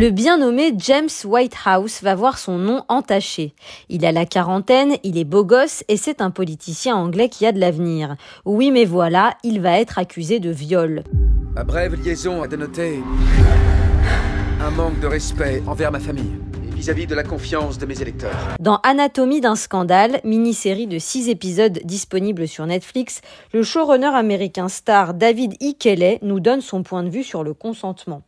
Le bien nommé James Whitehouse va voir son nom entaché. Il a la quarantaine, il est beau gosse et c'est un politicien anglais qui a de l'avenir. Oui mais voilà, il va être accusé de viol. Ma brève liaison a dénoté un manque de respect envers ma famille et vis-à-vis de la confiance de mes électeurs. Dans Anatomie d'un scandale, mini-série de 6 épisodes disponible sur Netflix, le showrunner américain star David E. Kelley nous donne son point de vue sur le consentement.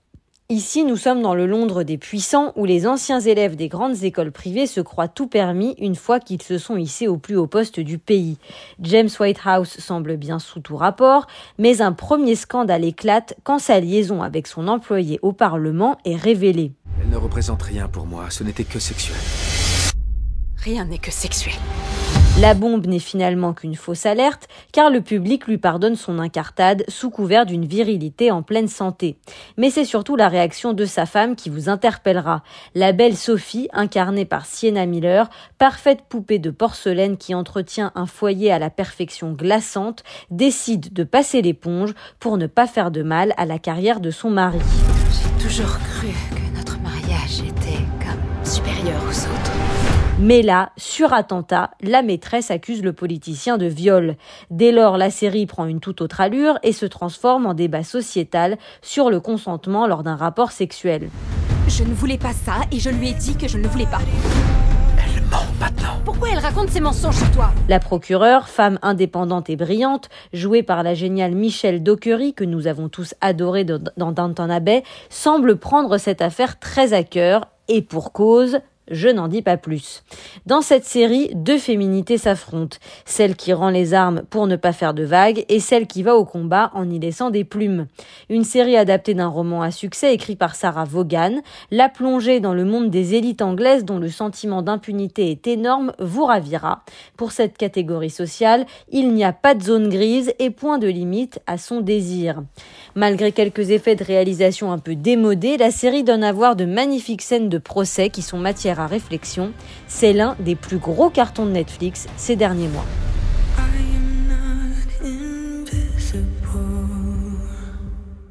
Ici, nous sommes dans le Londres des puissants où les anciens élèves des grandes écoles privées se croient tout permis une fois qu'ils se sont hissés au plus haut poste du pays. James Whitehouse semble bien sous tout rapport, mais un premier scandale éclate quand sa liaison avec son employé au Parlement est révélée. Elle ne représente rien pour moi, ce n'était que sexuel. Rien n'est que sexuel. La bombe n'est finalement qu'une fausse alerte, car le public lui pardonne son incartade sous couvert d'une virilité en pleine santé. Mais c'est surtout la réaction de sa femme qui vous interpellera. La belle Sophie, incarnée par Sienna Miller, parfaite poupée de porcelaine qui entretient un foyer à la perfection glaçante, décide de passer l'éponge pour ne pas faire de mal à la carrière de son mari. J'ai toujours cru que notre mariage était comme supérieur aux autres. Mais là, sur attentat, la maîtresse accuse le politicien de viol. Dès lors, la série prend une toute autre allure et se transforme en débat sociétal sur le consentement lors d'un rapport sexuel. Je ne voulais pas ça et je lui ai dit que je ne le voulais pas. Elle ment maintenant. Pourquoi elle raconte ses mensonges sur toi? La procureure, femme indépendante et brillante, jouée par la géniale Michelle Dockery que nous avons tous adorée dans Downton Abbey, semble prendre cette affaire très à cœur et pour cause, je n'en dis pas plus. Dans cette série, deux féminités s'affrontent. Celle qui rend les armes pour ne pas faire de vagues et celle qui va au combat en y laissant des plumes. Une série adaptée d'un roman à succès écrit par Sarah Vaughan. La plongée dans le monde des élites anglaises dont le sentiment d'impunité est énorme vous ravira. Pour cette catégorie sociale, il n'y a pas de zone grise et point de limite à son désir. Malgré quelques effets de réalisation un peu démodés, la série donne à voir de magnifiques scènes de procès qui sont matière à réflexion. C'est l'un des plus gros cartons de Netflix ces derniers mois.